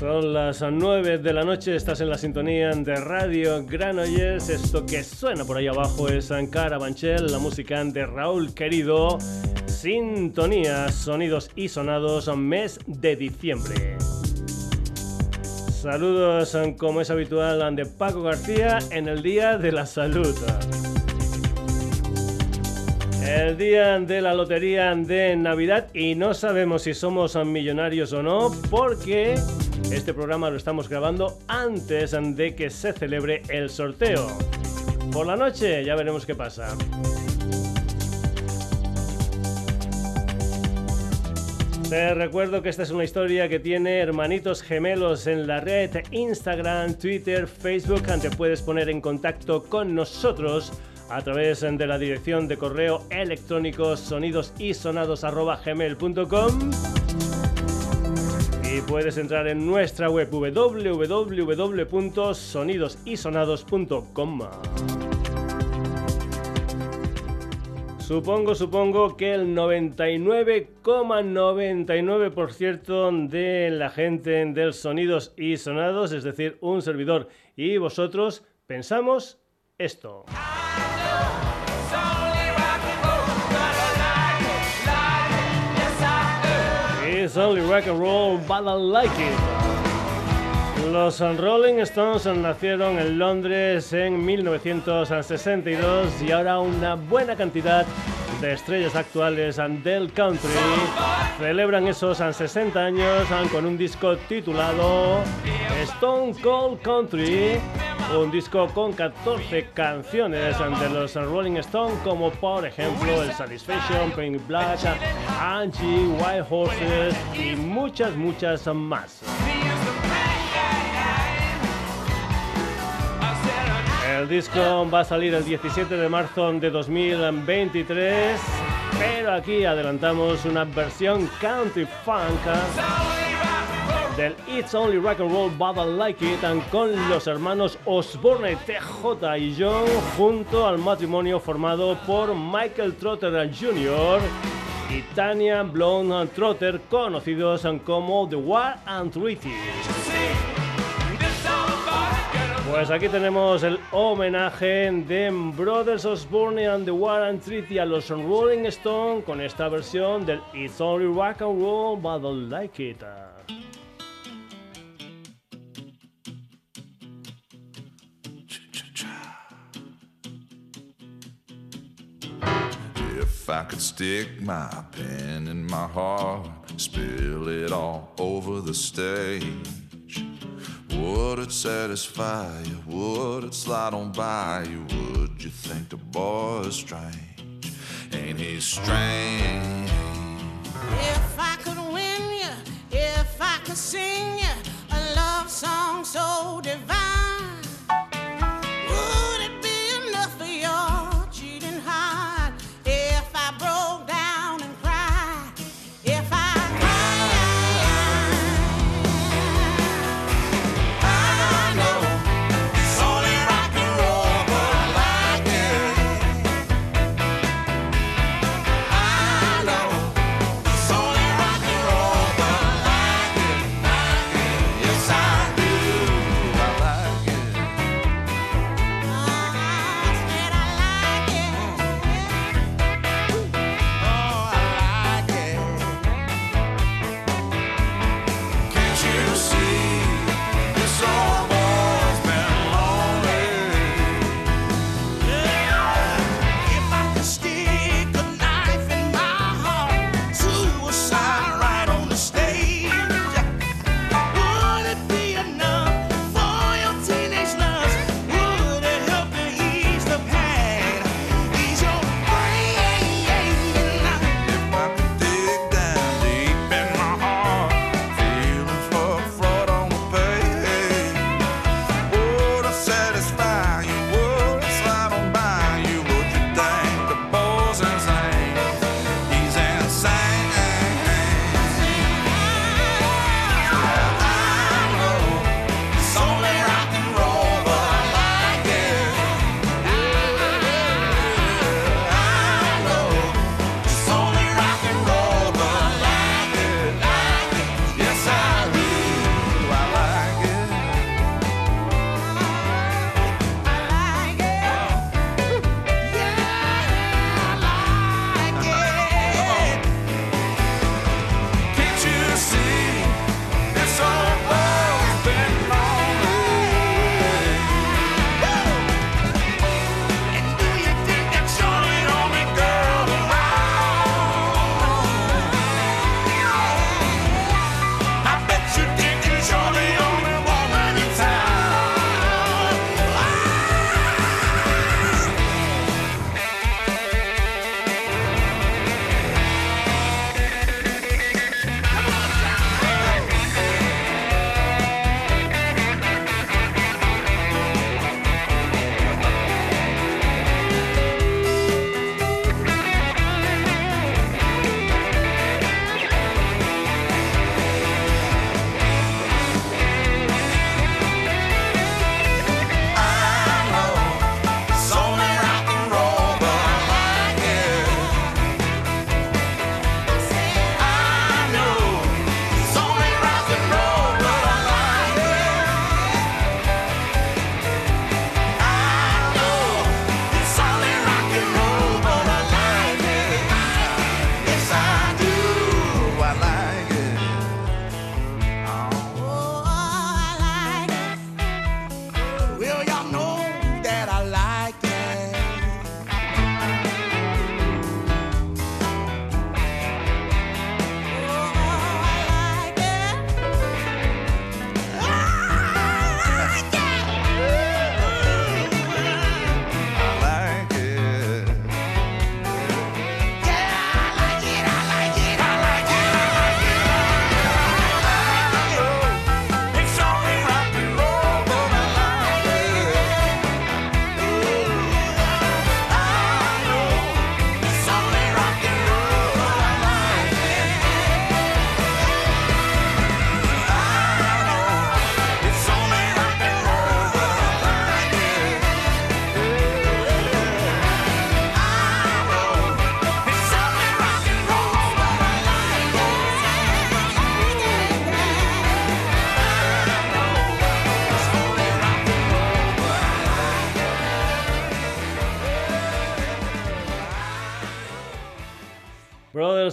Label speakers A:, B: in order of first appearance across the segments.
A: Son las 9 de la noche, estás en la sintonía de Radio Granollers. Esto que suena por ahí abajo es Ankara Banchel, la música de Raúl Querido. Sintonía, sonidos y sonados, mes de diciembre. Saludos, como es habitual, de Paco García en el Día de la Salud. El día de la lotería de Navidad y no sabemos si somos millonarios o no porque este programa lo estamos grabando antes de que se celebre el sorteo. Por la noche ya veremos qué pasa. Te recuerdo que esta es una historia que tiene hermanitos gemelos en la red Instagram, Twitter, Facebook. Te puedes poner en contacto con nosotros a través de la dirección de correo electrónico sonidosisonados.gmail.com y puedes entrar en nuestra web www.sonidosisonados.com. Supongo, supongo que el 99,99% de la gente del Sonidos y Sonados, es decir, un servidor y vosotros, pensamos esto. It's only rock and roll, but I like it. Los Rolling Stones nacieron en Londres en 1962 y ahora una buena cantidad estrellas actuales del country celebran esos 60 años con un disco titulado Stone Cold Country, un disco con 14 canciones de los Rolling Stones como por ejemplo el Satisfaction, Pink Black, Angie, White Horses y muchas muchas más. El disco va a salir el 17 de marzo de 2023, pero aquí adelantamos una versión country funk del It's Only Rock and Roll But I Like It con los hermanos Osborne, TJ y John junto al matrimonio formado por Michael Trotter Jr. y Tanya Blonde Trotter, conocidos como The War and Treaty. Pues aquí tenemos el homenaje de Brothers Osborne and the War and Treaty a los Rolling Stone con esta versión del It's Only Rock and Roll But I Like It. I could stick my pen in my heart, spill it all over the stage. Would it satisfy you? Would it slide on by you? Would you think the boy is strange? Ain't he strange? If I could win you, if I could sing you a love song so divine.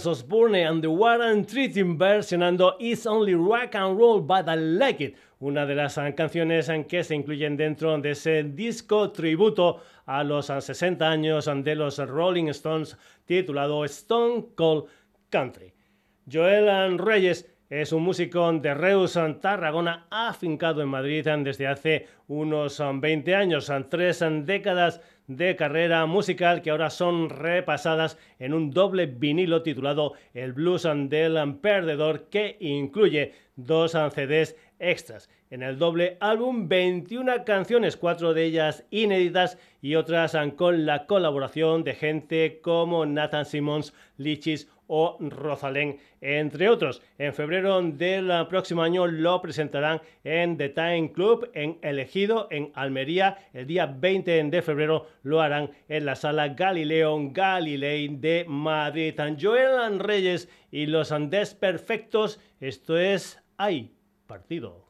A: Osborne and the Warren Treating versionando It's Only Rock and Roll But I Like It, una de las canciones en que se incluyen dentro de ese disco tributo a los 60 años de los Rolling Stones titulado Stone Cold Country. Joel Reyes es un músico de Reus, Tarragona, afincado en Madrid desde hace unos 20 años, tres décadas de carrera musical que ahora son repasadas en un doble vinilo titulado El Blues del Perdedor que incluye dos CDs extras. En el doble álbum 21 canciones, cuatro de ellas inéditas y otras con la colaboración de gente como Nathan Simmons, Lichis o Rosalén, entre otros. En febrero del próximo año lo presentarán en The Time Club en Elegido, en Almería. El día 20 de febrero lo harán en la sala Galileo Galilei de Madrid. Joel Reyes y los Andes Perfectos. Esto es Hay Partido.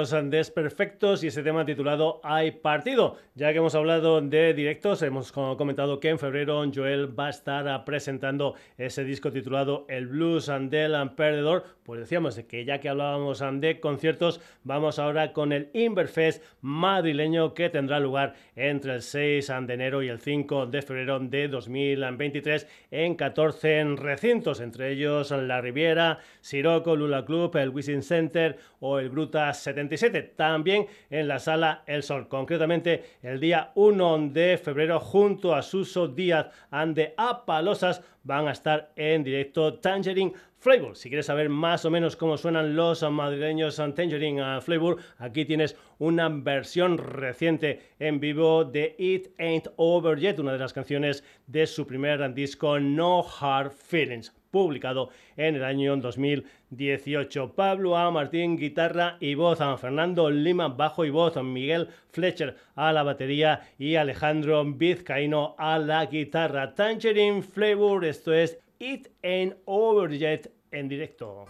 A: Los desperfectos y ese tema titulado Hay partido. Ya que hemos hablado de directos, hemos comentado que en febrero Joel va a estar presentando ese disco titulado El Blues and del Perdedor. Pues decíamos que ya que hablábamos de conciertos, vamos ahora con el Inverfest madrileño que tendrá lugar entre el 6 de enero y el 5 de febrero de 2023 en 14 recintos, entre ellos La Riviera, Siroco, Lula Club, el Wishing Center o el Gruta
B: 77. También en la sala El Sol, concretamente el día 1 de febrero, junto a Suso Díaz ande Apalosas, van a estar en directo Tangerine Flavor. Si quieres saber más o menos cómo suenan los madrileños Tangerine Flavor, aquí tienes una versión reciente en vivo de It Ain't Over Yet, una de las canciones de su primer disco No Hard Feelings publicado en el año 2018. Pablo A. Martín, guitarra y voz, Fernando Lima, bajo y voz, Miguel Fletcher a la batería y Alejandro Vizcaíno a la guitarra. Tangerine Flavor, esto es It Ain't Over Yet en directo.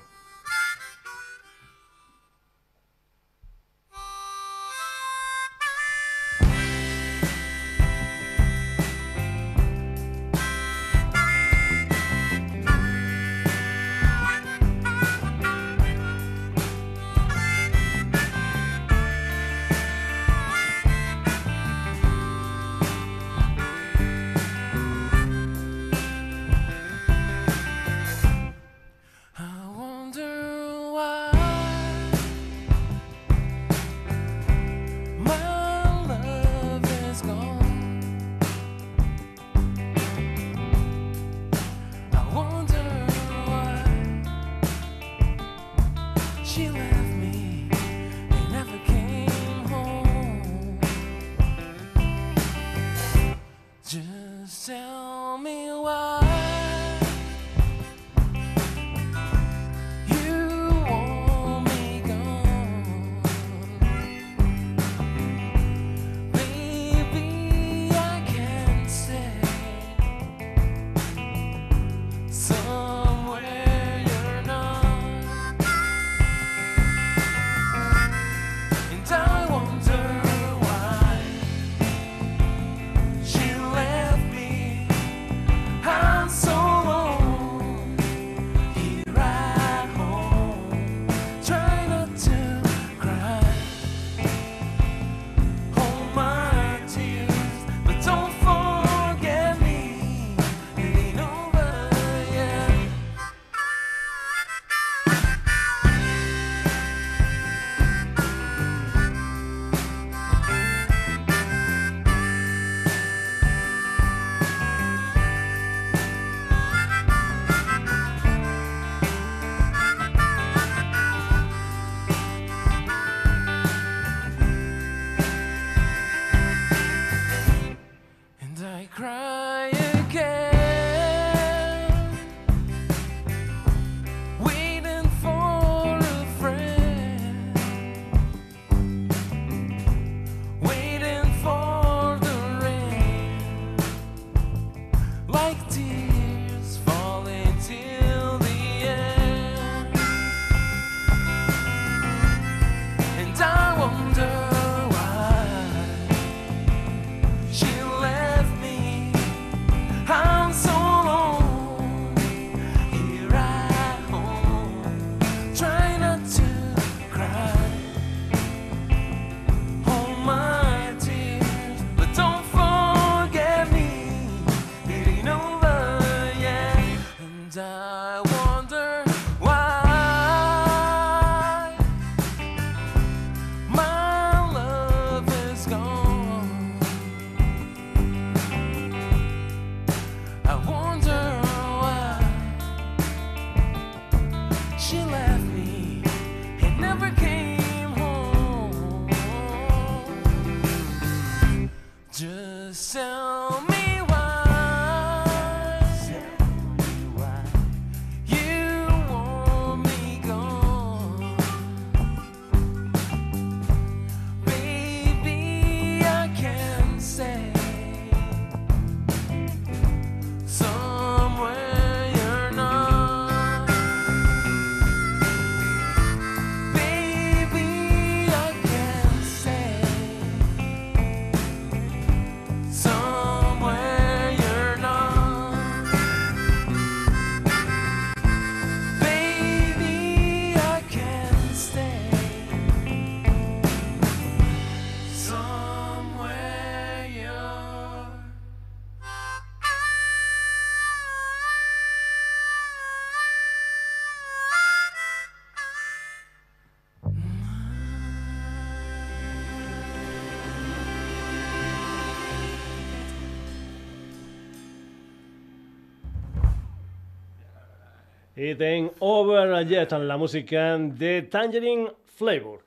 C: Y ten Over Jet, la música de Tangerine Flavor.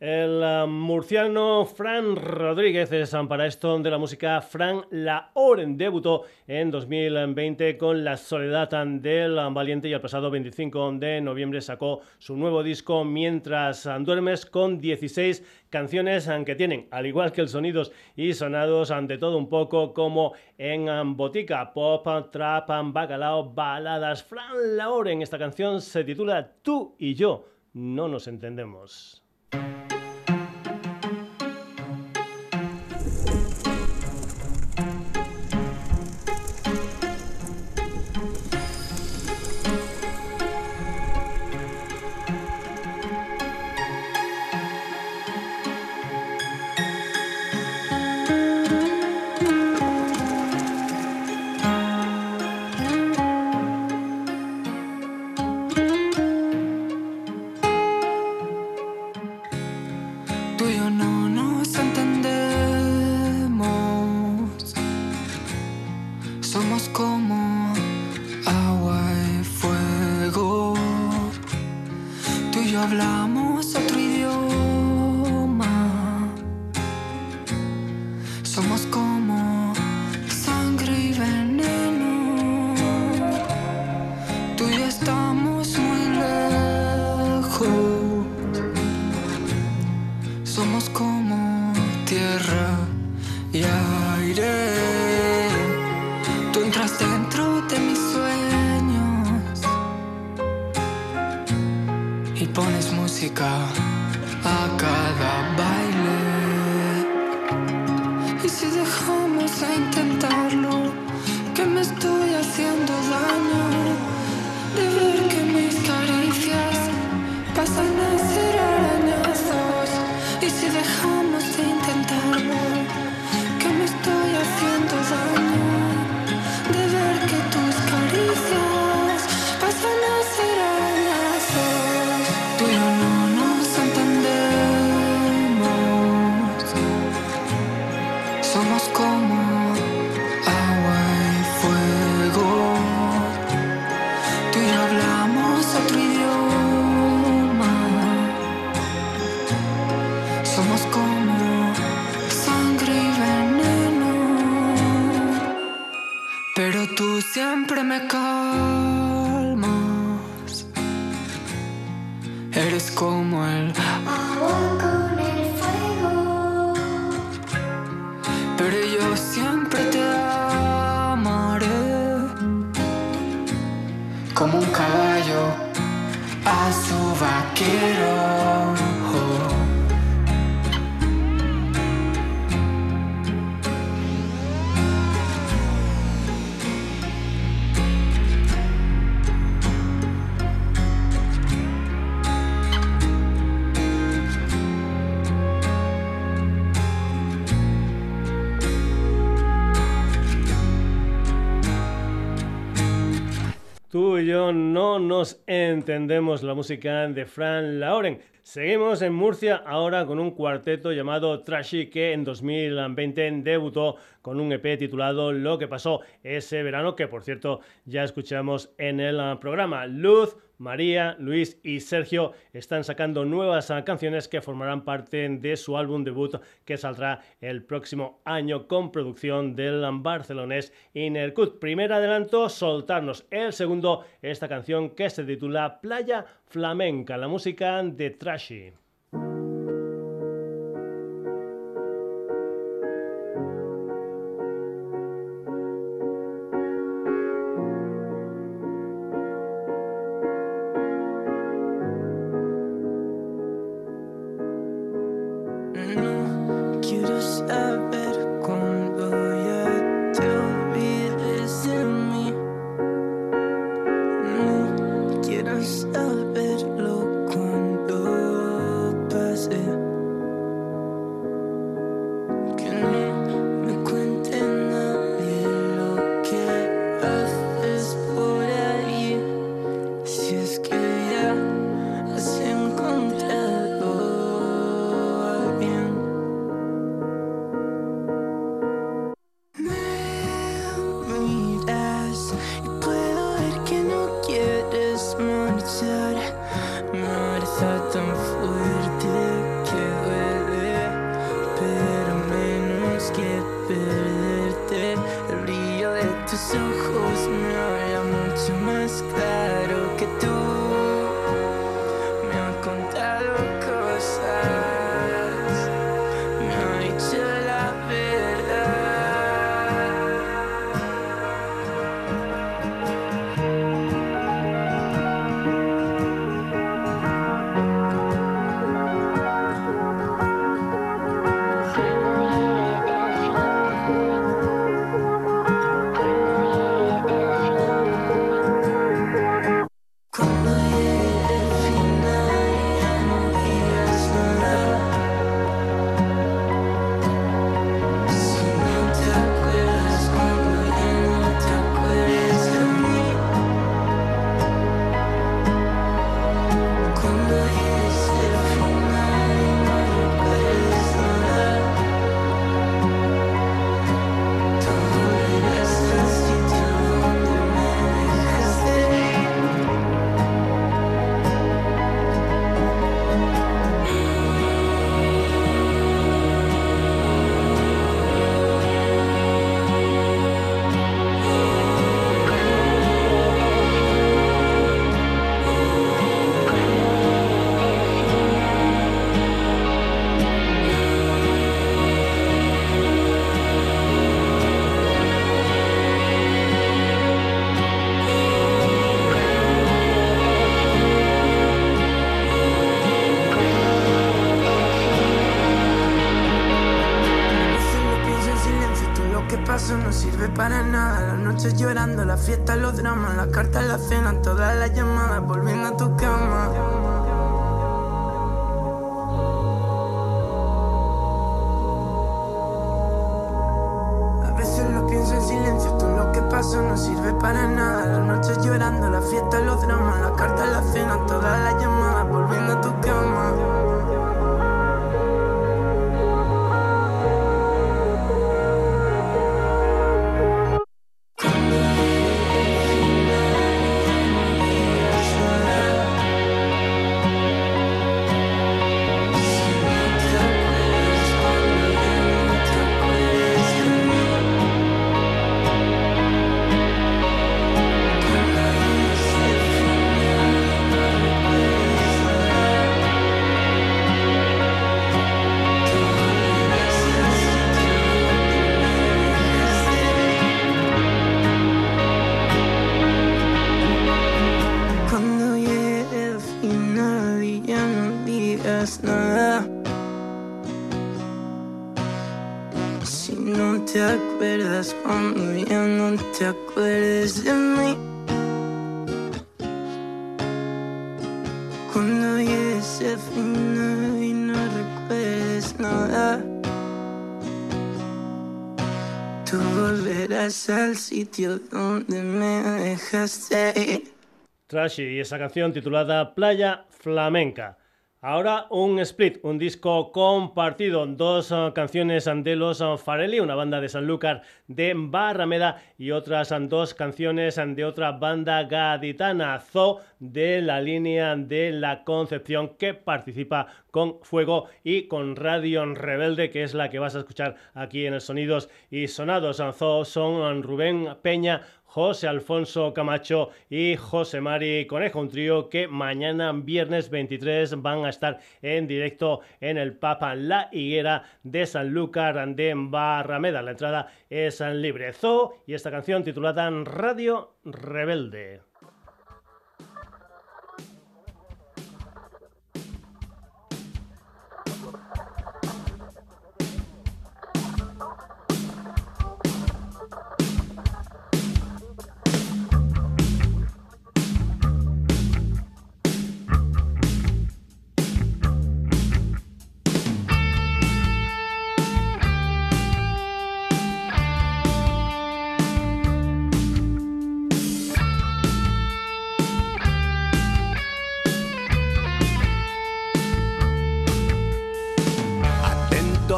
C: El um, murciano Fran Rodríguez es um, para esto de la música Fran La Oren. Debutó en 2020 con La Soledad del Valiente y el pasado 25 de noviembre sacó su nuevo disco Mientras Duermes con 16 canciones um, que tienen, al igual que el sonidos y sonados, ante todo un poco como en botica, pop, trap, bacalao, baladas. Fran La Oren, esta canción se titula Tú y yo no nos entendemos. Entendemos la música de Fran Lauren. Seguimos en Murcia ahora con un cuarteto llamado Trashy que en 2020 debutó con un EP titulado Lo que pasó ese verano, que por cierto ya escuchamos en el programa. Luz, María, Luis y Sergio están sacando nuevas ah, canciones que formarán parte de su álbum debut que saldrá el próximo año con producción del barcelonés Inercut. Primer adelanto, soltarnos. El segundo, esta canción que se titula Playa Flamenca, la música de Trashy.
D: fiesta, los dramas, la carta,
A: Trashy y esa canción titulada Playa Flamenca. Ahora un split, un disco compartido, dos uh, canciones de los uh, Farelli, una banda de Sanlúcar de Barrameda y otras uh, dos canciones de otra banda gaditana, Zo de la línea de la Concepción que participa con Fuego y con Radio Rebelde, que es la que vas a escuchar aquí en el Sonidos y Sonados. Zo son Rubén Peña, José Alfonso Camacho y José Mari Conejo, un trío que mañana viernes 23 van a estar en directo en el Papa La Higuera de Sanlúcar de Barrameda. La entrada es libre. Zoo y esta canción titulada Radio Rebelde.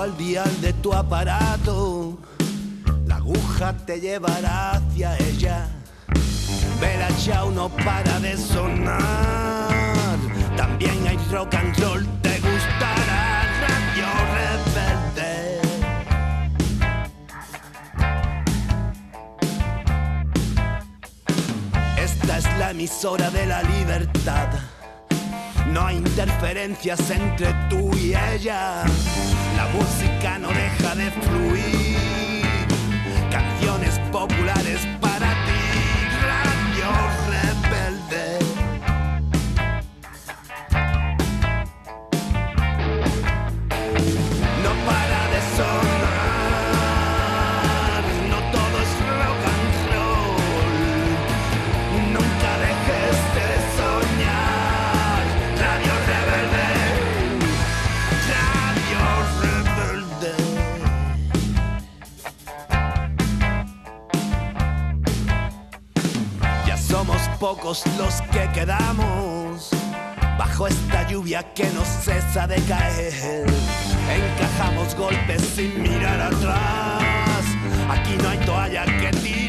E: De tu aparato, la aguja te llevará hacia ella. Vela chao no para de sonar, también hay rock and roll, te gustará Radio Rebelde. la emisora de la libertad. No hay interferencias entre tú y ella. La música no deja de fluir. Canciones populares para pocos los que quedamos bajo esta lluvia que no cesa de caer. Encajamos golpes sin mirar atrás. Aquí no hay toalla que tirar.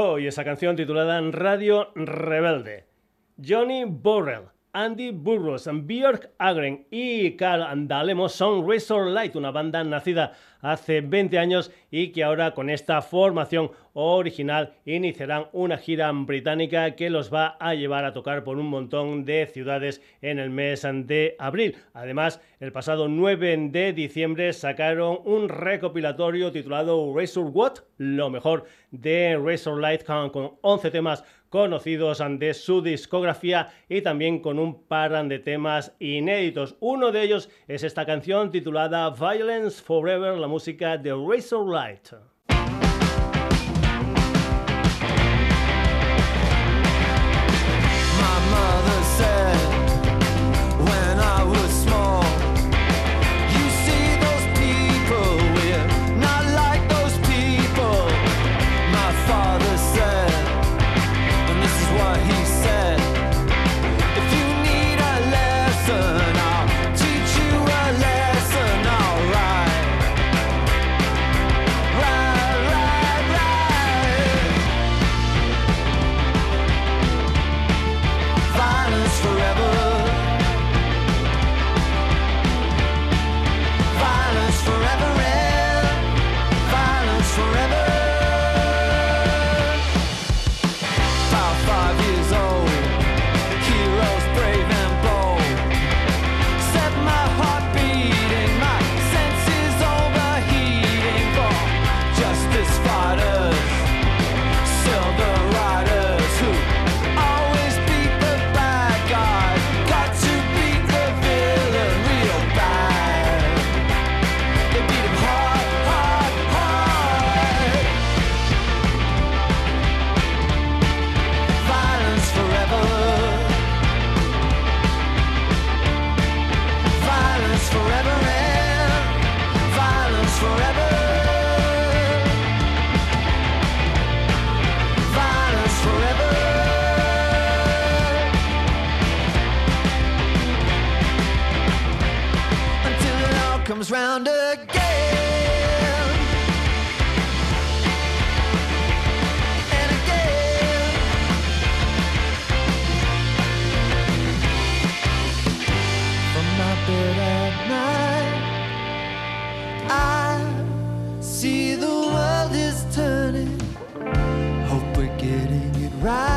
A: Zoo y esa canción titulada Radio Rebelde. Johnny Borrell, Andy Burroughs, Björk Agren y Carl Andalemo son Razor Light, una banda nacida hace 20 años y que ahora con esta formación original iniciarán una gira británica que los va a llevar a tocar por un montón de ciudades en el mes de abril. Además, el pasado 9 de diciembre sacaron un recopilatorio titulado Razor What, lo mejor de Razor Light con, con 11 temas conocidos de su discografía y también con un par de temas inéditos. Uno de ellos es esta canción titulada Violence Forever, la música de Razor
F: comes round again. And again. From my bed at night, I see the world is turning. Hope we're getting it right.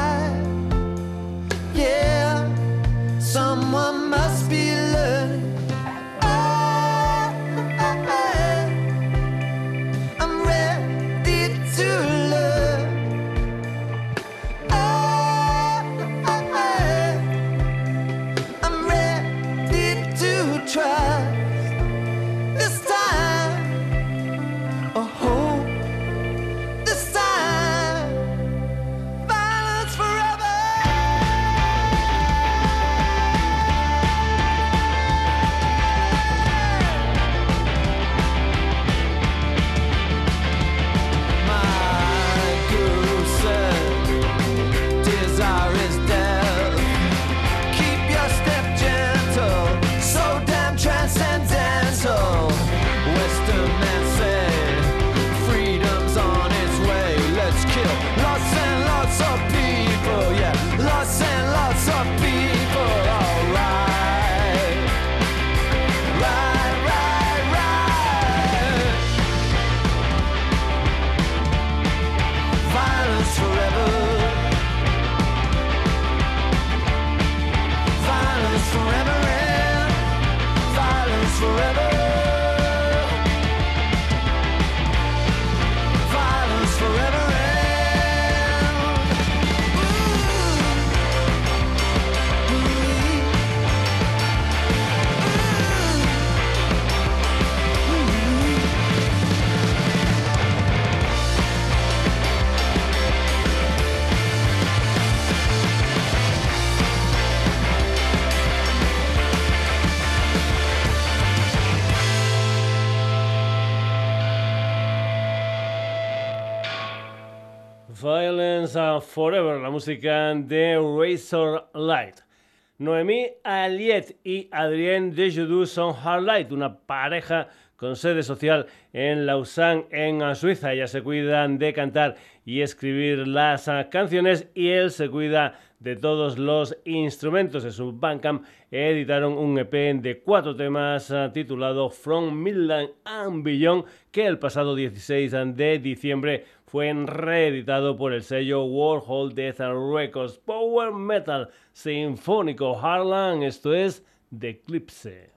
F: Forever,
G: la música de Razor Light. Noemí Aliet y Adrien Desjardins son Light, una pareja con sede social en Lausanne, en Suiza. Ellas se cuidan de cantar y escribir las canciones y él se cuida de todos los instrumentos. En su Bandcamp editaron un EP de cuatro temas ah, titulado From Midland and Beyond que el pasado 16 de diciembre fue reeditado por el sello Warhol Death Records Power Metal Sinfónico Harlan. Esto es The Eclipse.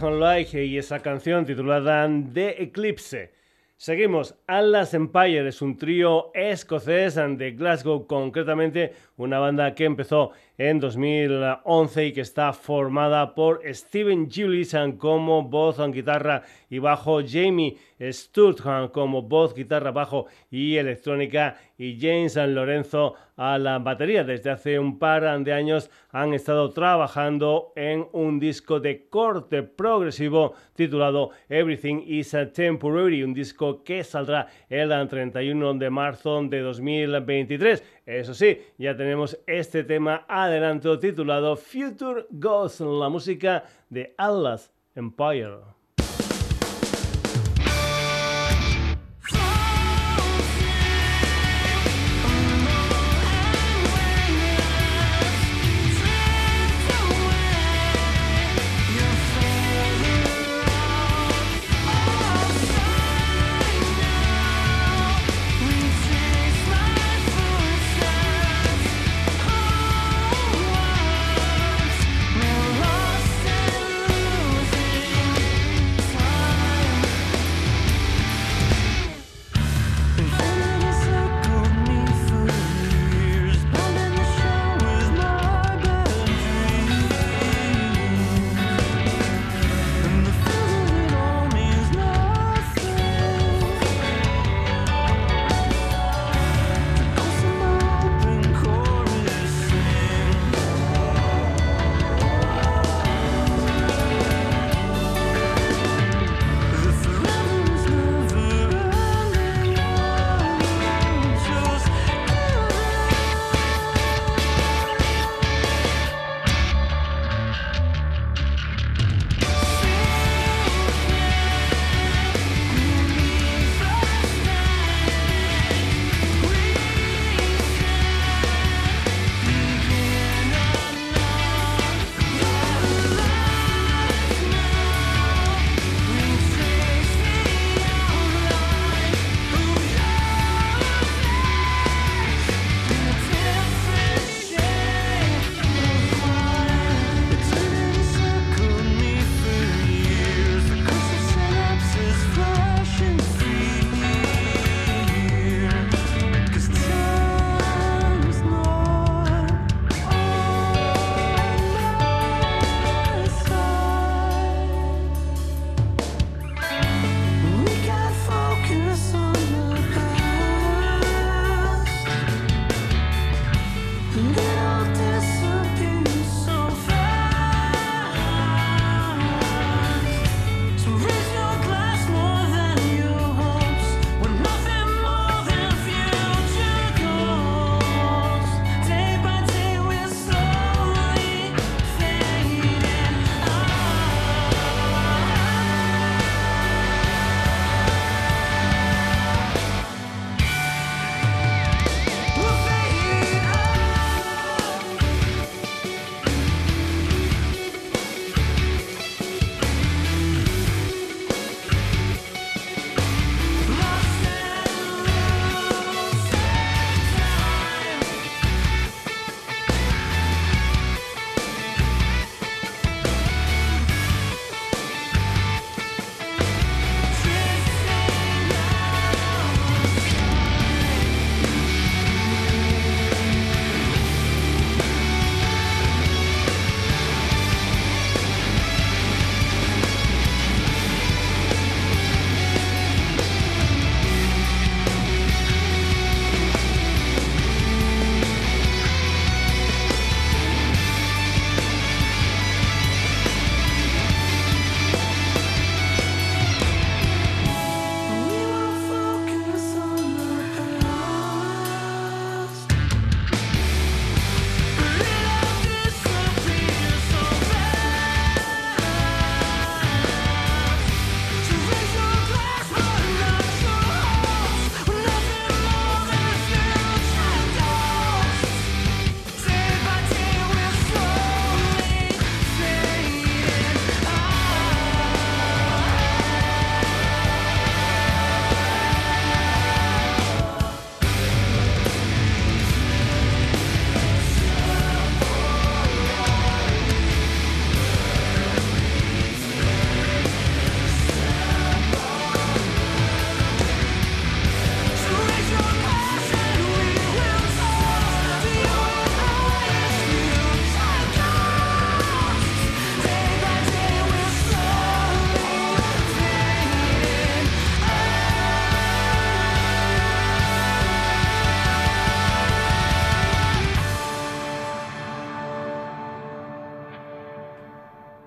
A: Light y esa canción titulada The Eclipse. Seguimos, Atlas Empire es un trío escocés de Glasgow, concretamente una banda que empezó en 2011 y que está formada por Steven Julius como voz, guitarra y bajo, Jamie Sturthan como voz, guitarra, bajo y electrónica y James Lorenzo a la batería. Desde hace un par de años han estado trabajando en un disco de corte progresivo titulado Everything is a Temporary, un disco que saldrá el 31 de marzo de 2023. Eso sí, ya tenemos este tema adelanto titulado Future Ghost, la música de Atlas Empire.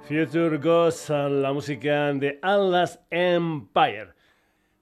A: Future Ghost, la música de Atlas Empire.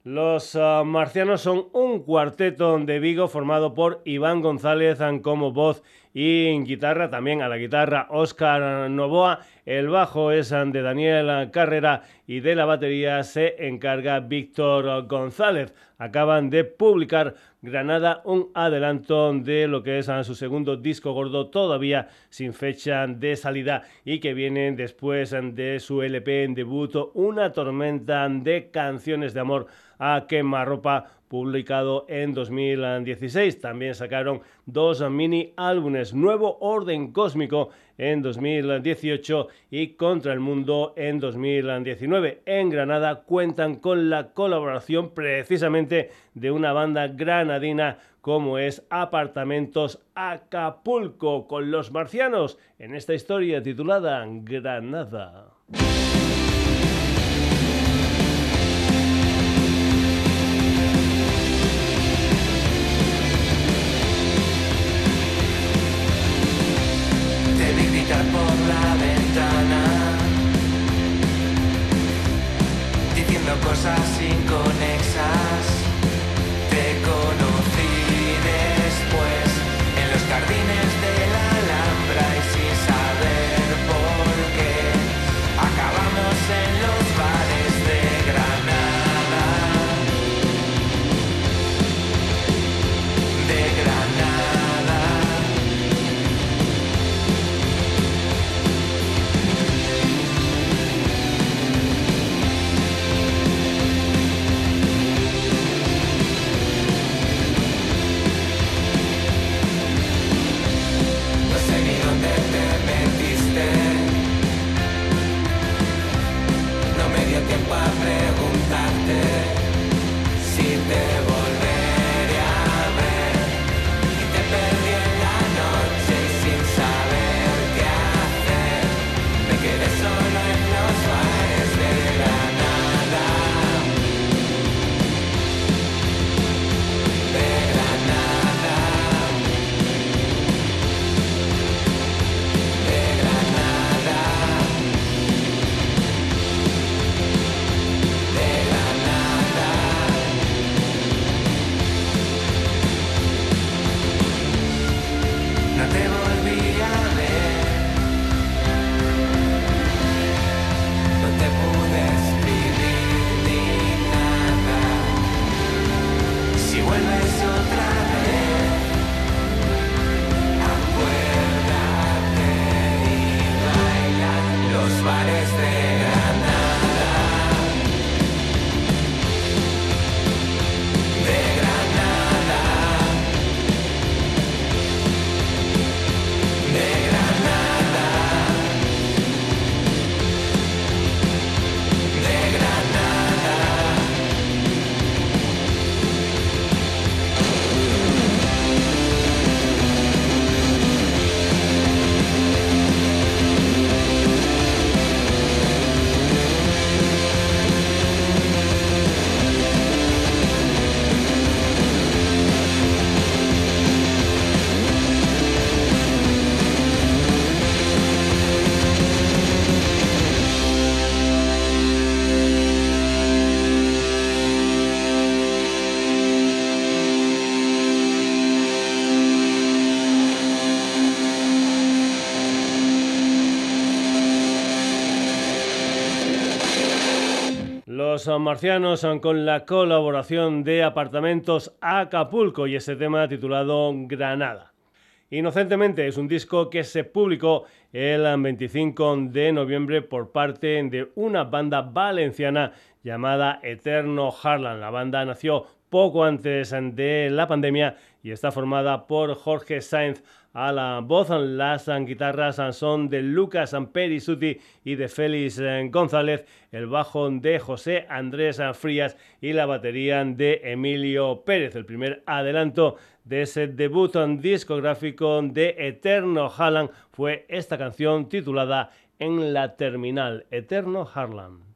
A: Los ah, marcianos son un cuarteto de Vigo formado por Iván González como voz y en guitarra, también a la guitarra Oscar Novoa, el bajo es de Daniel Carrera y de la batería se encarga Víctor González. Acaban de publicar Granada un adelanto de lo que es su segundo disco gordo todavía sin fecha de salida y que viene después de su LP en debut Una tormenta de canciones de amor a quemarropa publicado en 2016. También sacaron dos mini álbumes, Nuevo Orden Cósmico en 2018 y Contra el Mundo en 2019. En Granada cuentan con la colaboración precisamente de una banda granadina como es Apartamentos Acapulco con los marcianos en esta historia titulada Granada.
E: I Los
A: marcianos con la colaboración de Apartamentos Acapulco y ese tema titulado Granada. Inocentemente es un disco que se publicó el 25 de noviembre por parte de una banda valenciana llamada Eterno Harlan. La banda nació poco antes de la pandemia y está formada por Jorge Sainz a la voz, las guitarras son de Lucas Perisuti y de Félix González, el bajo de José Andrés Frías y la batería de Emilio Pérez. El primer adelanto de ese debut discográfico de Eterno Harlan fue esta canción titulada En la Terminal, Eterno Harlan.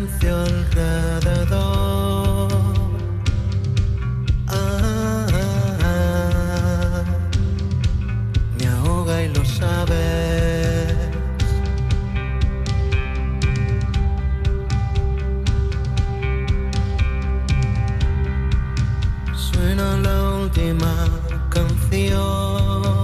H: silencio alrededor.
I: Ah, ah, ah. Me ahoga y lo sabes. Suena la última
H: canción.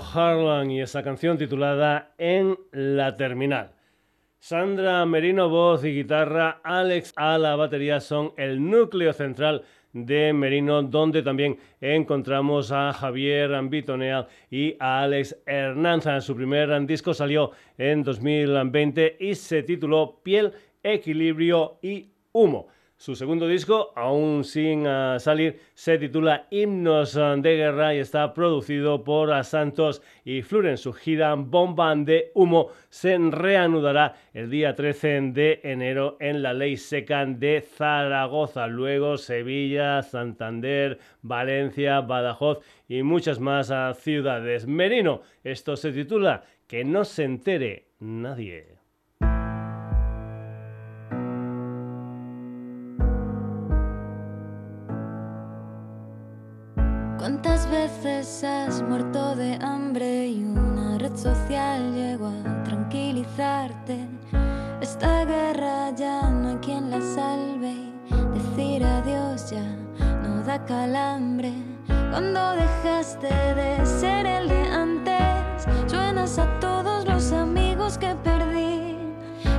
H: Harlan y esa canción titulada En la Terminal. Sandra Merino, voz y guitarra, Alex a la batería son el núcleo central de Merino, donde también encontramos a Javier Ambitonea y a Alex Hernanza. Su primer disco salió en 2020 y se tituló Piel, Equilibrio y Humo.
A: Su segundo disco, aún sin uh, salir, se titula Himnos de Guerra y está producido por uh, Santos y Fluren. Su gira Bomba de Humo se reanudará el día 13 de enero en la Ley Seca de Zaragoza. Luego Sevilla, Santander, Valencia, Badajoz y muchas más ciudades. Merino, esto se titula Que no se entere nadie.
J: ¿Cuántas veces has muerto de hambre y una red social llegó a tranquilizarte? Esta guerra ya no hay quien la salve y decir adiós ya no da calambre. Cuando dejaste de ser el de antes, suenas a todos los amigos que perdí.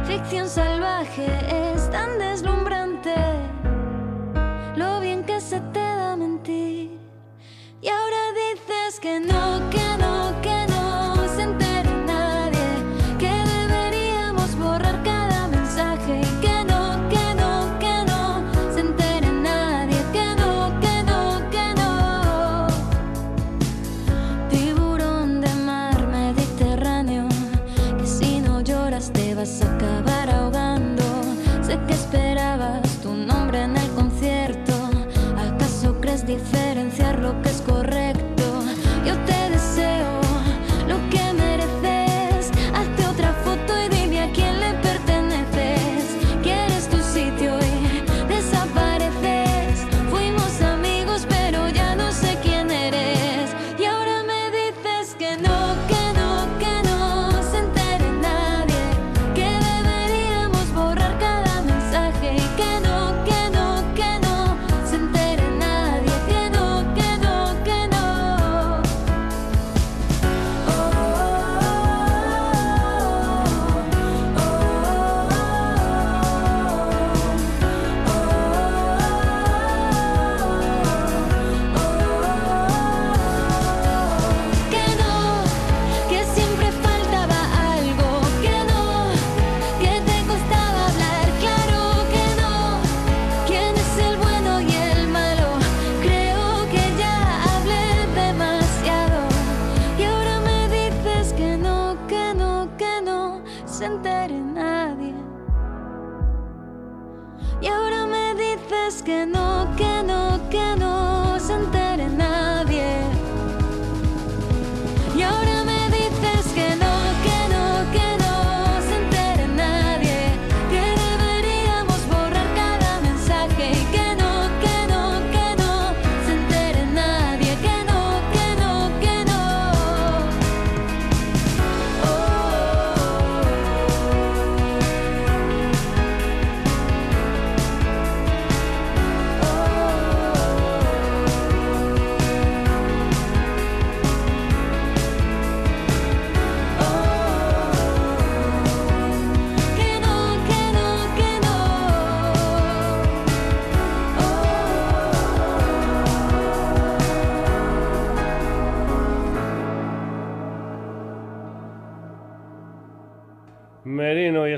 J: Ficción salvaje es tan deslumbrante, que no,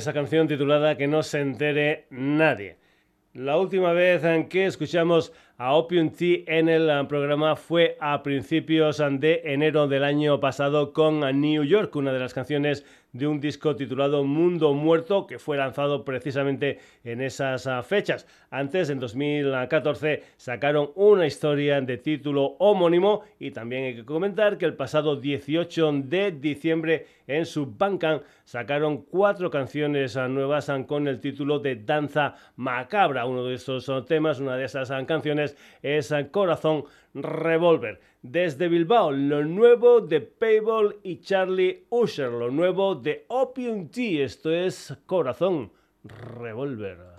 A: esa canción titulada Que no se entere nadie. La última vez en que escuchamos a Opium Tea en el programa fue a principios de enero del año pasado con New York, una de las canciones de un disco titulado Mundo Muerto que fue lanzado precisamente en esas ah, fechas. Antes, en 2014, sacaron una historia de título homónimo y también hay que comentar que el pasado 18 de diciembre en su Bandcamp sacaron cuatro canciones ah, nuevas ah, con el título de Danza Macabra. Uno de esos temas, una de esas canciones es Corazón Revolver. Desde Bilbao, lo nuevo de Payball y Charlie Usher, lo nuevo de Opium Tea, esto es Corazón Revolver.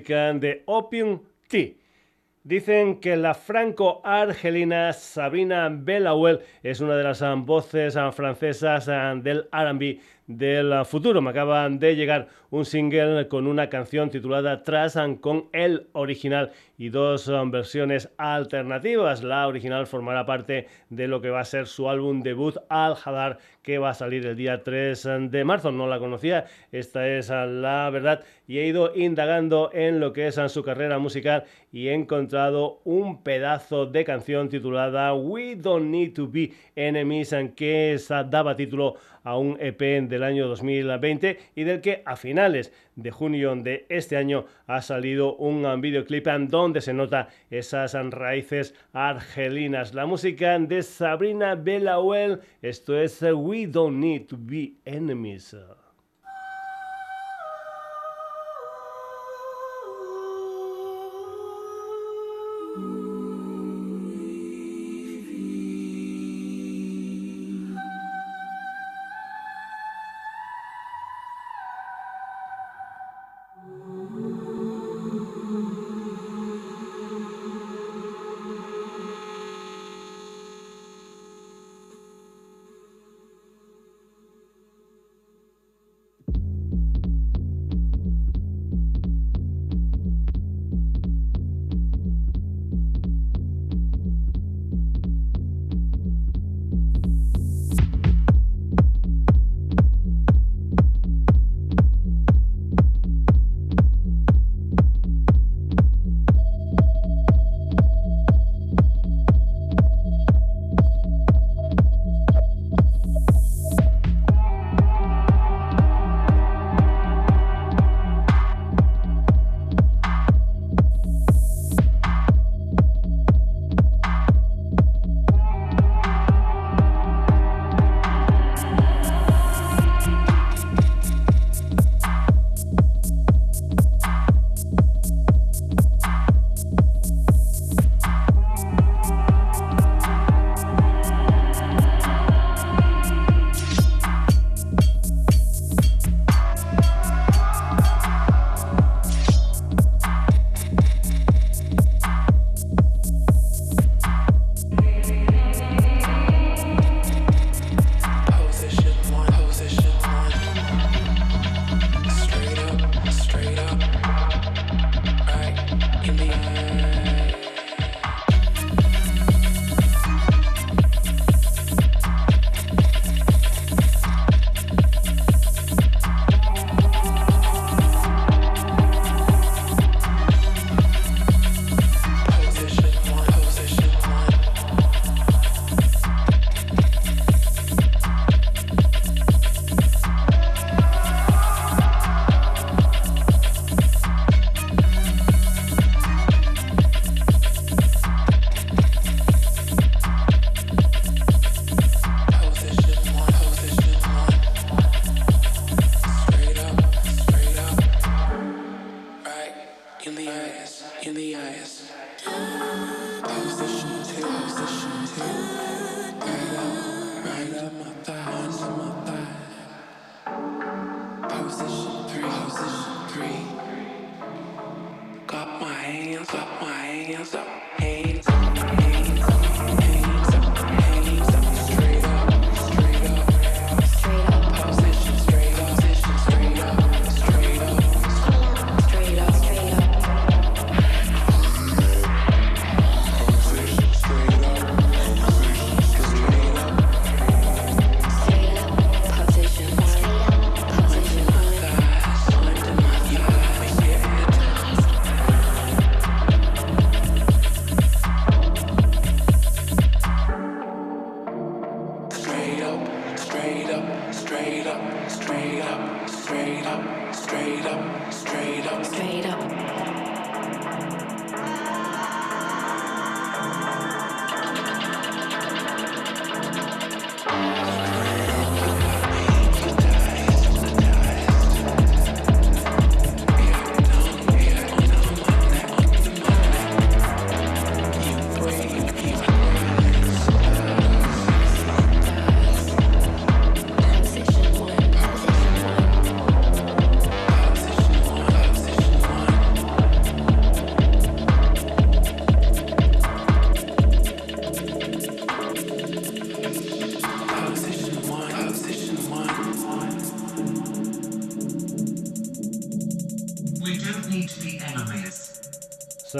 A: De Opium Tea. Dicen que la franco-argelina Sabrina Belawel es una de las voces francesas del RB del futuro. Me acaban de llegar un single con una canción titulada Trasan con el original y dos um, versiones alternativas. La original formará parte de lo que va a ser su álbum debut Al Hadar que va a salir el día 3 de marzo. No la conocía, esta es uh, la verdad y he ido indagando en lo que es uh, su carrera musical y he encontrado un pedazo de canción titulada We Don't Need to Be Enemies que daba título a un EP del año 2020 y del que a finales de junio de este año ha salido un videoclip donde se nota esas raíces argelinas. La música de Sabrina Belawel, esto es We Don't Need to Be Enemies.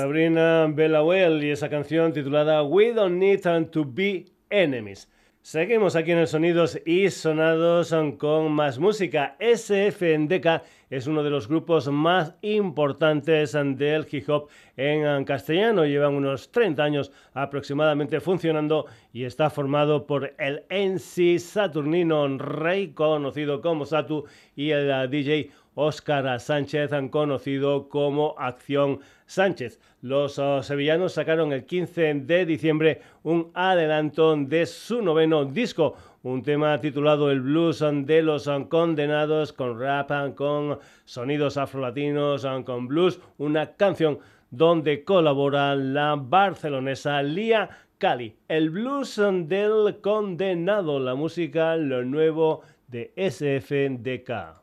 A: Sabrina Bellawell y esa canción titulada We Don't Need to Be Enemies. Seguimos aquí en el Sonidos y Sonados con más música. SFNDK es uno de los grupos más importantes del hip hop en castellano. Llevan unos 30 años aproximadamente funcionando y está formado por el NC Saturnino Rey, conocido como Satu, y el DJ Óscar Sánchez, conocido como Acción Sánchez. Los uh, sevillanos sacaron el 15 de diciembre un adelanto de su noveno disco, un tema titulado El blues de los condenados, con rap, con sonidos afrolatinos, con blues, una canción donde colabora la barcelonesa Lía Cali. El blues del condenado, la música, lo nuevo de SFDK.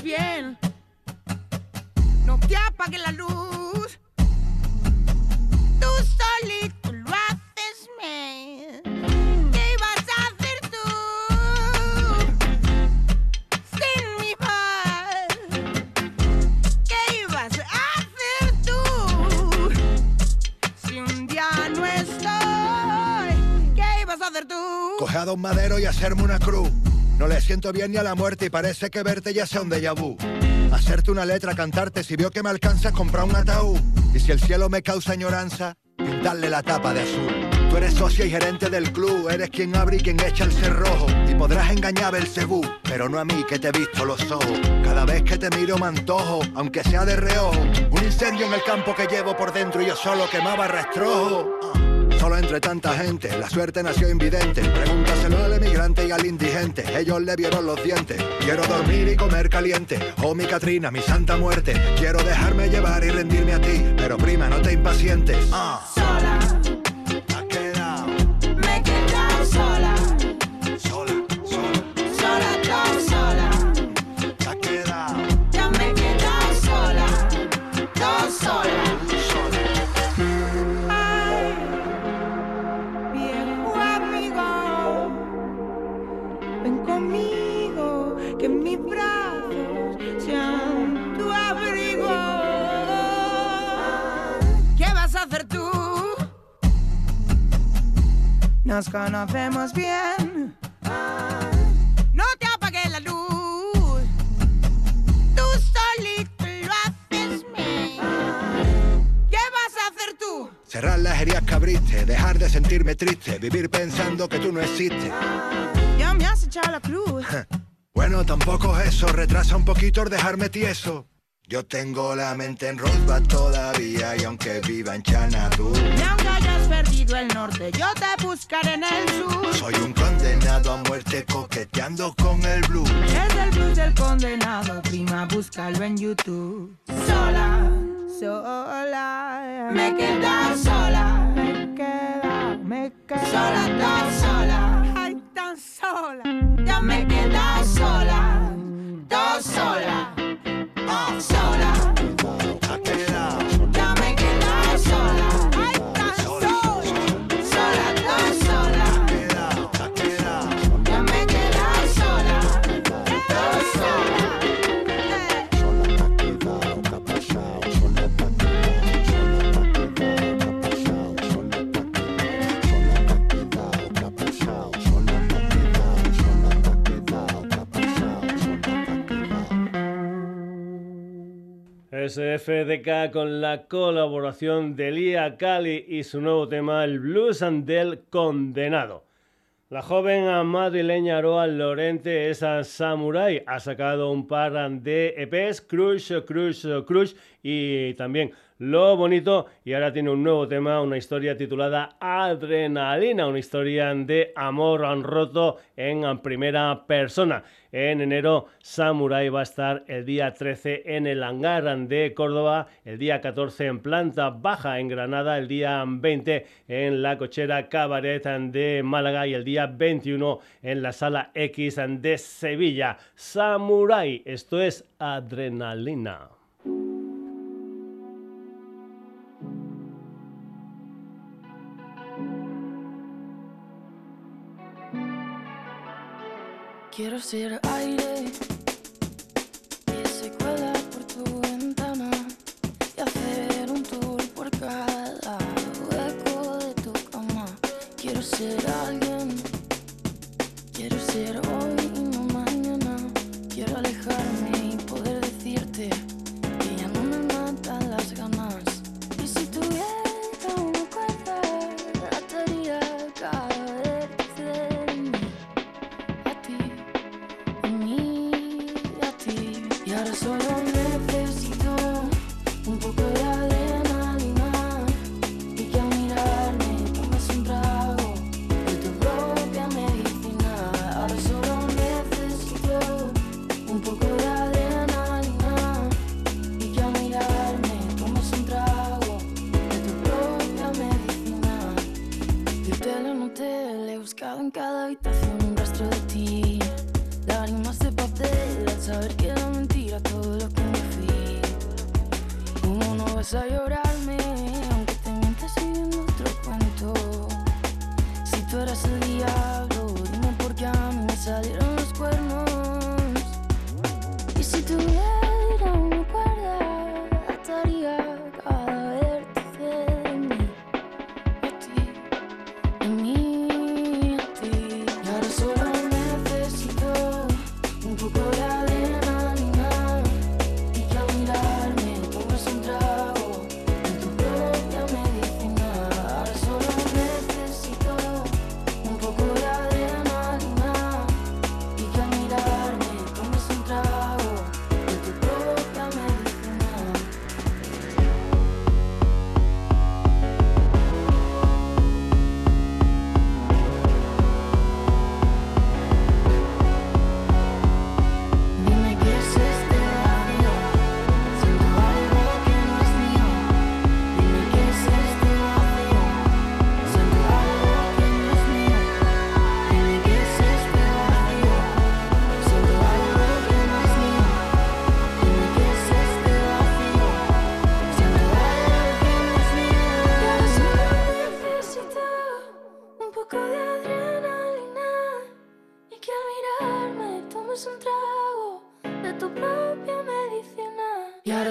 K: Bien. No te apague la luz. Tú solito lo haces, me. ¿Qué ibas a hacer tú? Sin mi paz. ¿Qué ibas a hacer tú? Si un día no estoy, ¿qué ibas a hacer tú?
L: Coge a Don Madero y hacerme una cruz no le siento bien ni a la muerte y parece que verte ya sea un déjà vu. Hacerte una letra, cantarte, si veo que me alcanzas, comprar un ataúd. Y si el cielo me causa añoranza, pintarle la tapa de azul. Tú eres socio y gerente del club, eres quien abre y quien echa el cerrojo. Y podrás engañar el cebú, pero no a mí que te he visto los ojos. Cada vez que te miro me antojo, aunque sea de reojo. Un incendio en el campo que llevo por dentro y yo solo quemaba rastrojo. Solo entre tanta gente, la suerte nació invidente. Pregúntaselo al emigrante y al indigente, ellos le vieron los dientes. Quiero dormir y comer caliente, oh mi Catrina, mi santa muerte. Quiero dejarme llevar y rendirme a ti, pero prima, no te impacientes.
K: Ah. Sola,
L: ha quedado,
K: me he quedado sola.
L: sola, sola,
K: Sola, sola. Nos conocemos bien. No te apagues la luz. Tú solito lo haces, me. ¿Qué vas a hacer tú?
L: Cerrar las heridas que abriste, dejar de sentirme triste, vivir pensando que tú no existes.
K: Ya me has echado la cruz.
L: Bueno, tampoco es eso, retrasa un poquito el dejarme tieso. Yo tengo la mente en Rosebud todavía y aunque viva en Xanadu,
K: Y aunque hayas perdido el norte, yo te buscaré en el sur.
L: soy un condenado a muerte coqueteando con el blue.
K: Es el blues del condenado, prima, búscalo en YouTube. Sola, sola, me he quedado sola. Me he quedado, me he quedado sola, tan sola. Ay, tan sola. Ya me he quedado sola, todo sola. Sola,
A: SFDK con la colaboración de Lía Cali y su nuevo tema El Blues and del Condenado. La joven madrileña Aroa Lorente es a Samurai. Ha sacado un par de EPs, Crush, Crush, Crush y también Lo Bonito. Y ahora tiene un nuevo tema, una historia titulada Adrenalina, una historia de amor roto en primera persona. En enero, Samurai va a estar el día 13 en el hangar de Córdoba, el día 14 en planta baja en Granada, el día 20 en la cochera Cabaret de Málaga y el día 21 en la sala X de Sevilla. Samurai, esto es adrenalina.
D: Quiero ser aire que se cuela por tu ventana y hacer un tour por cada hueco de tu cama. Quiero ser alguien,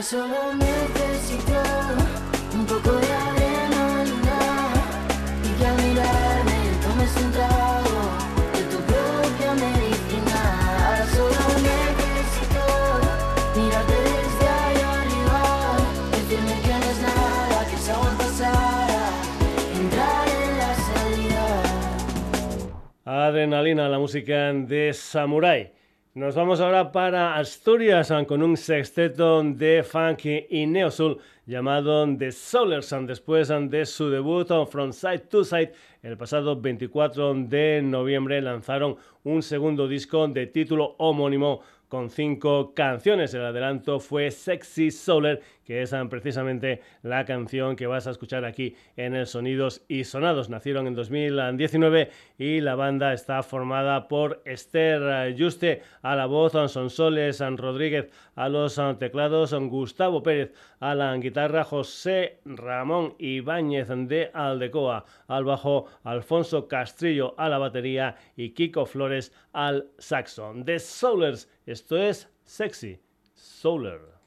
D: Solo necesito un poco de adrenalina. Y que al mirarme tomes un trago de tu propia medicina. Solo necesito mirarte desde ahí arriba. Decirme que no es nada, que es agua pasada. Entrar en la salida.
A: Adrenalina, la música de Samurai. Nos vamos ahora para Asturias con un sexteto de funk y neo soul llamado The Soulers después de su debut From Side to Side el pasado 24 de noviembre lanzaron un segundo disco de título homónimo con cinco canciones. El adelanto fue Sexy Solar, que es ah, precisamente la canción que vas a escuchar aquí en el Sonidos y Sonados. Nacieron en 2019 y la banda está formada por Esther Juste a la voz, Sonsoles San Rodríguez a los ah, teclados, Gustavo Pérez a la guitarra, José Ramón Ibáñez de Aldecoa al bajo, Alfonso Castrillo a la batería y Kiko Flores al saxo. The Soulers, esto es Sexy Solar.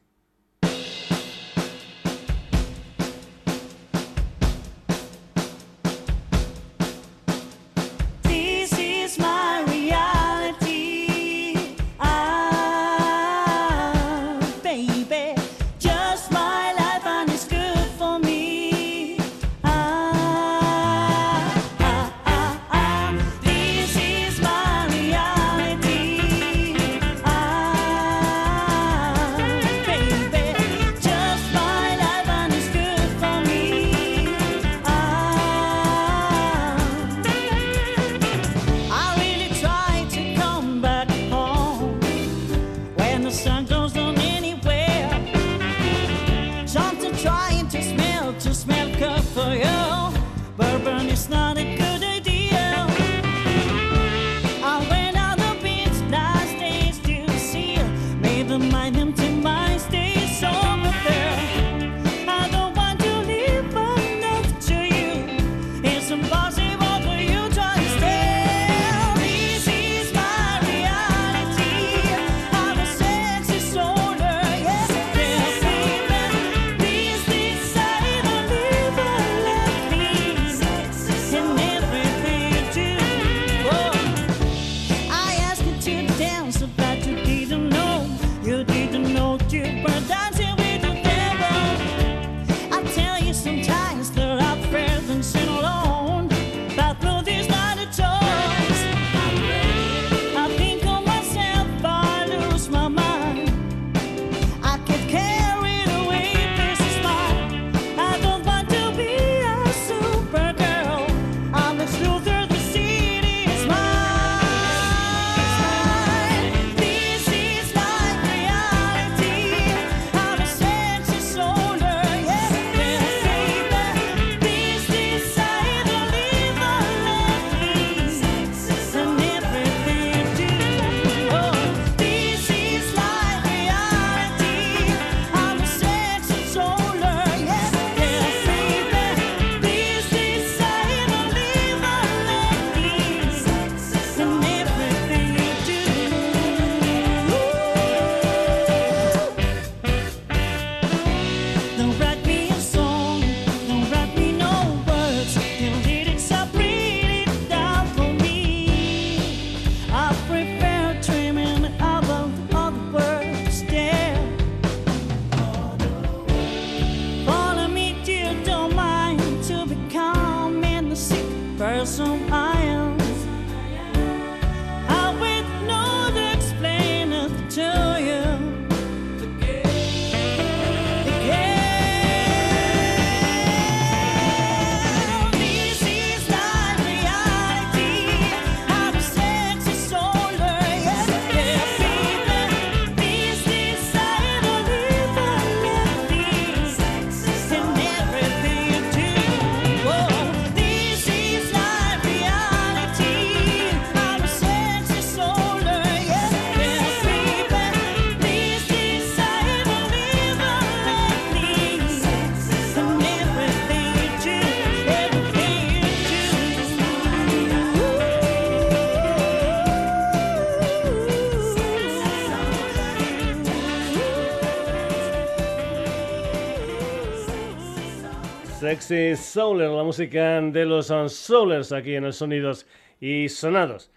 A: Sexy Souler, la música de los Soulers aquí en los Sonidos y Sonados.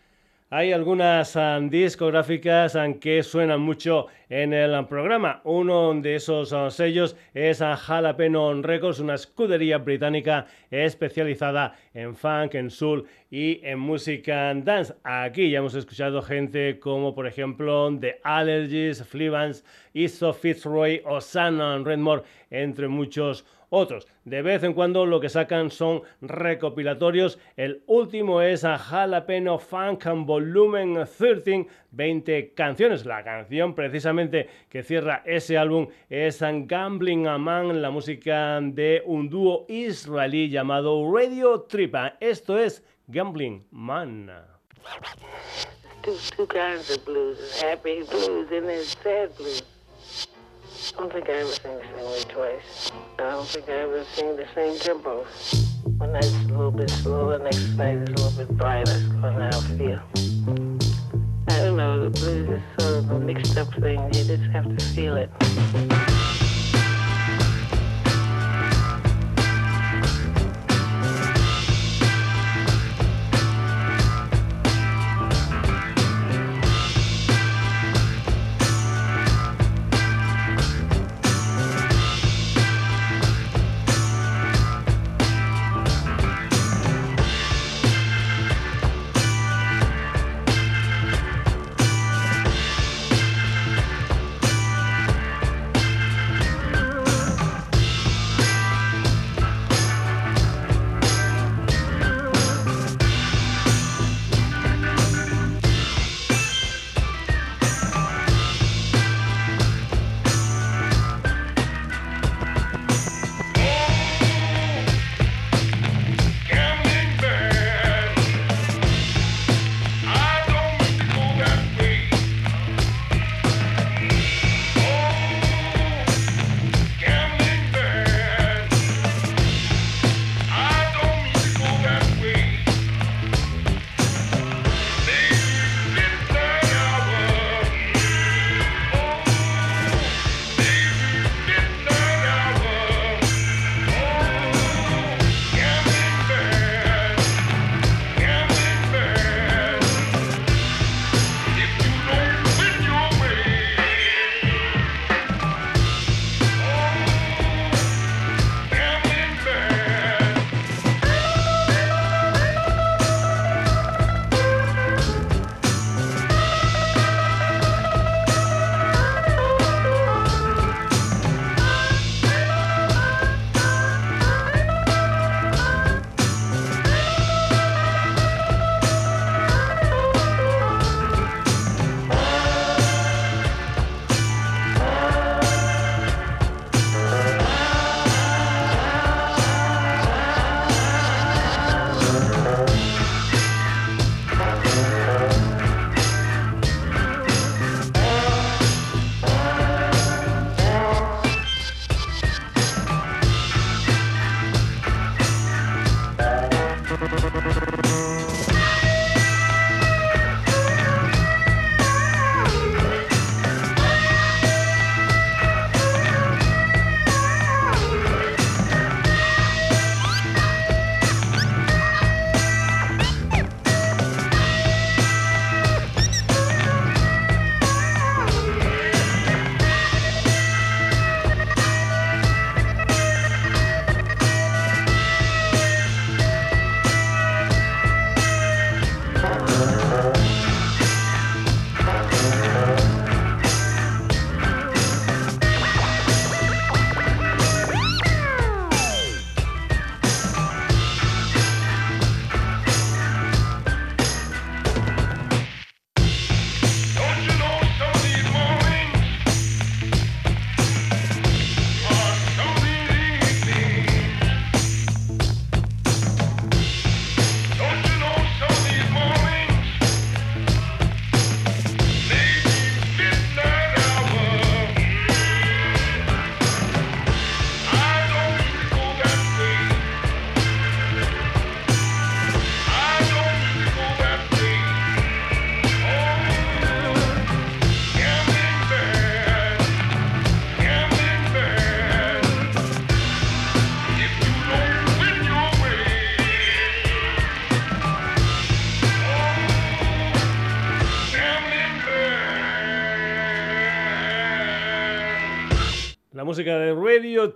A: Hay algunas ah, discográficas ah, que suenan mucho en el programa. Uno de esos ah, sellos es Jalapeno Records, una escudería británica especializada en funk, en soul y en música dance. Aquí ya hemos escuchado gente como por ejemplo The Allergies, Fleabans, Iso Fitzroy o Shannon Redmore, entre muchos otros. De vez en cuando lo que sacan son recopilatorios. El último es a Jalapeno Funk Volumen 13, 20 canciones. La canción precisamente que cierra ese álbum es Gambling a Man, la música de un dúo israelí llamado Radio Tripa. Esto es Gambling Man.
M: happy blues and sad blues. I don't think I ever sing the same way twice. I don't think I ever sing the same tempo. One night's a little bit slower, next night is a little bit brighter. Of how I feel. I don't know, the blues is sort of a mixed up thing. You just have to feel it.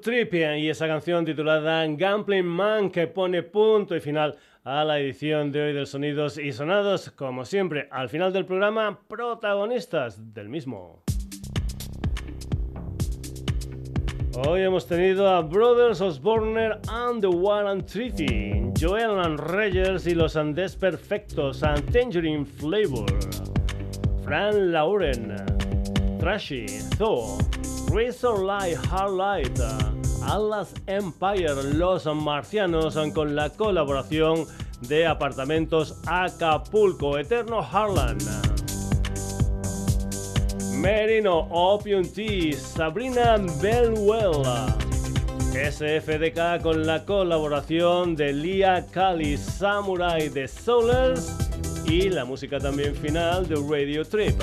A: Trip y esa canción titulada Gambling Man que pone punto y final a la edición de hoy del Sonidos y Sonados. Como siempre, al final del programa, protagonistas del mismo. Hoy hemos tenido a Brothers Osborne and the One Treaty, Joel and Reyes y los Andes Perfectos and Tangerine Flavor, Fran Lauren, Trashy, Zoo. Razor Light, Hard Light, Atlas Empire, Los Marcianos con la colaboración de Apartamentos Acapulco, Eterno Harlan. Merino Opium Tea, Sabrina Bellwell. SFDK con la colaboración de Lia Kali, Samurai de Solars y la música también final de Radio Trip.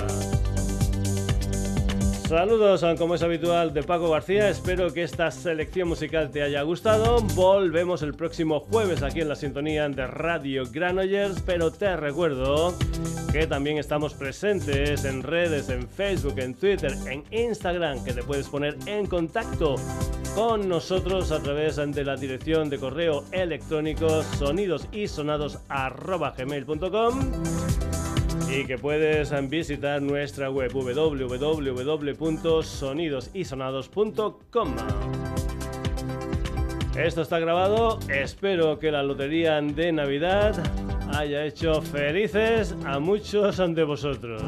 A: Saludos, como es habitual, de Paco García. Espero que esta selección musical te haya gustado. Volvemos el próximo jueves aquí en la sintonía de Radio Granollers, pero te recuerdo que también estamos presentes en redes, en Facebook, en Twitter, en Instagram, que te puedes poner en contacto con nosotros a través de la dirección de correo electrónico sonidosisonados.gmail.com y que puedes visitar nuestra web www.sonidosisonados.com. Esto está grabado, espero que la lotería de Navidad haya hecho felices a muchos de vosotros.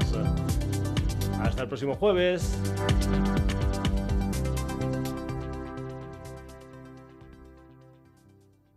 A: Hasta el próximo jueves.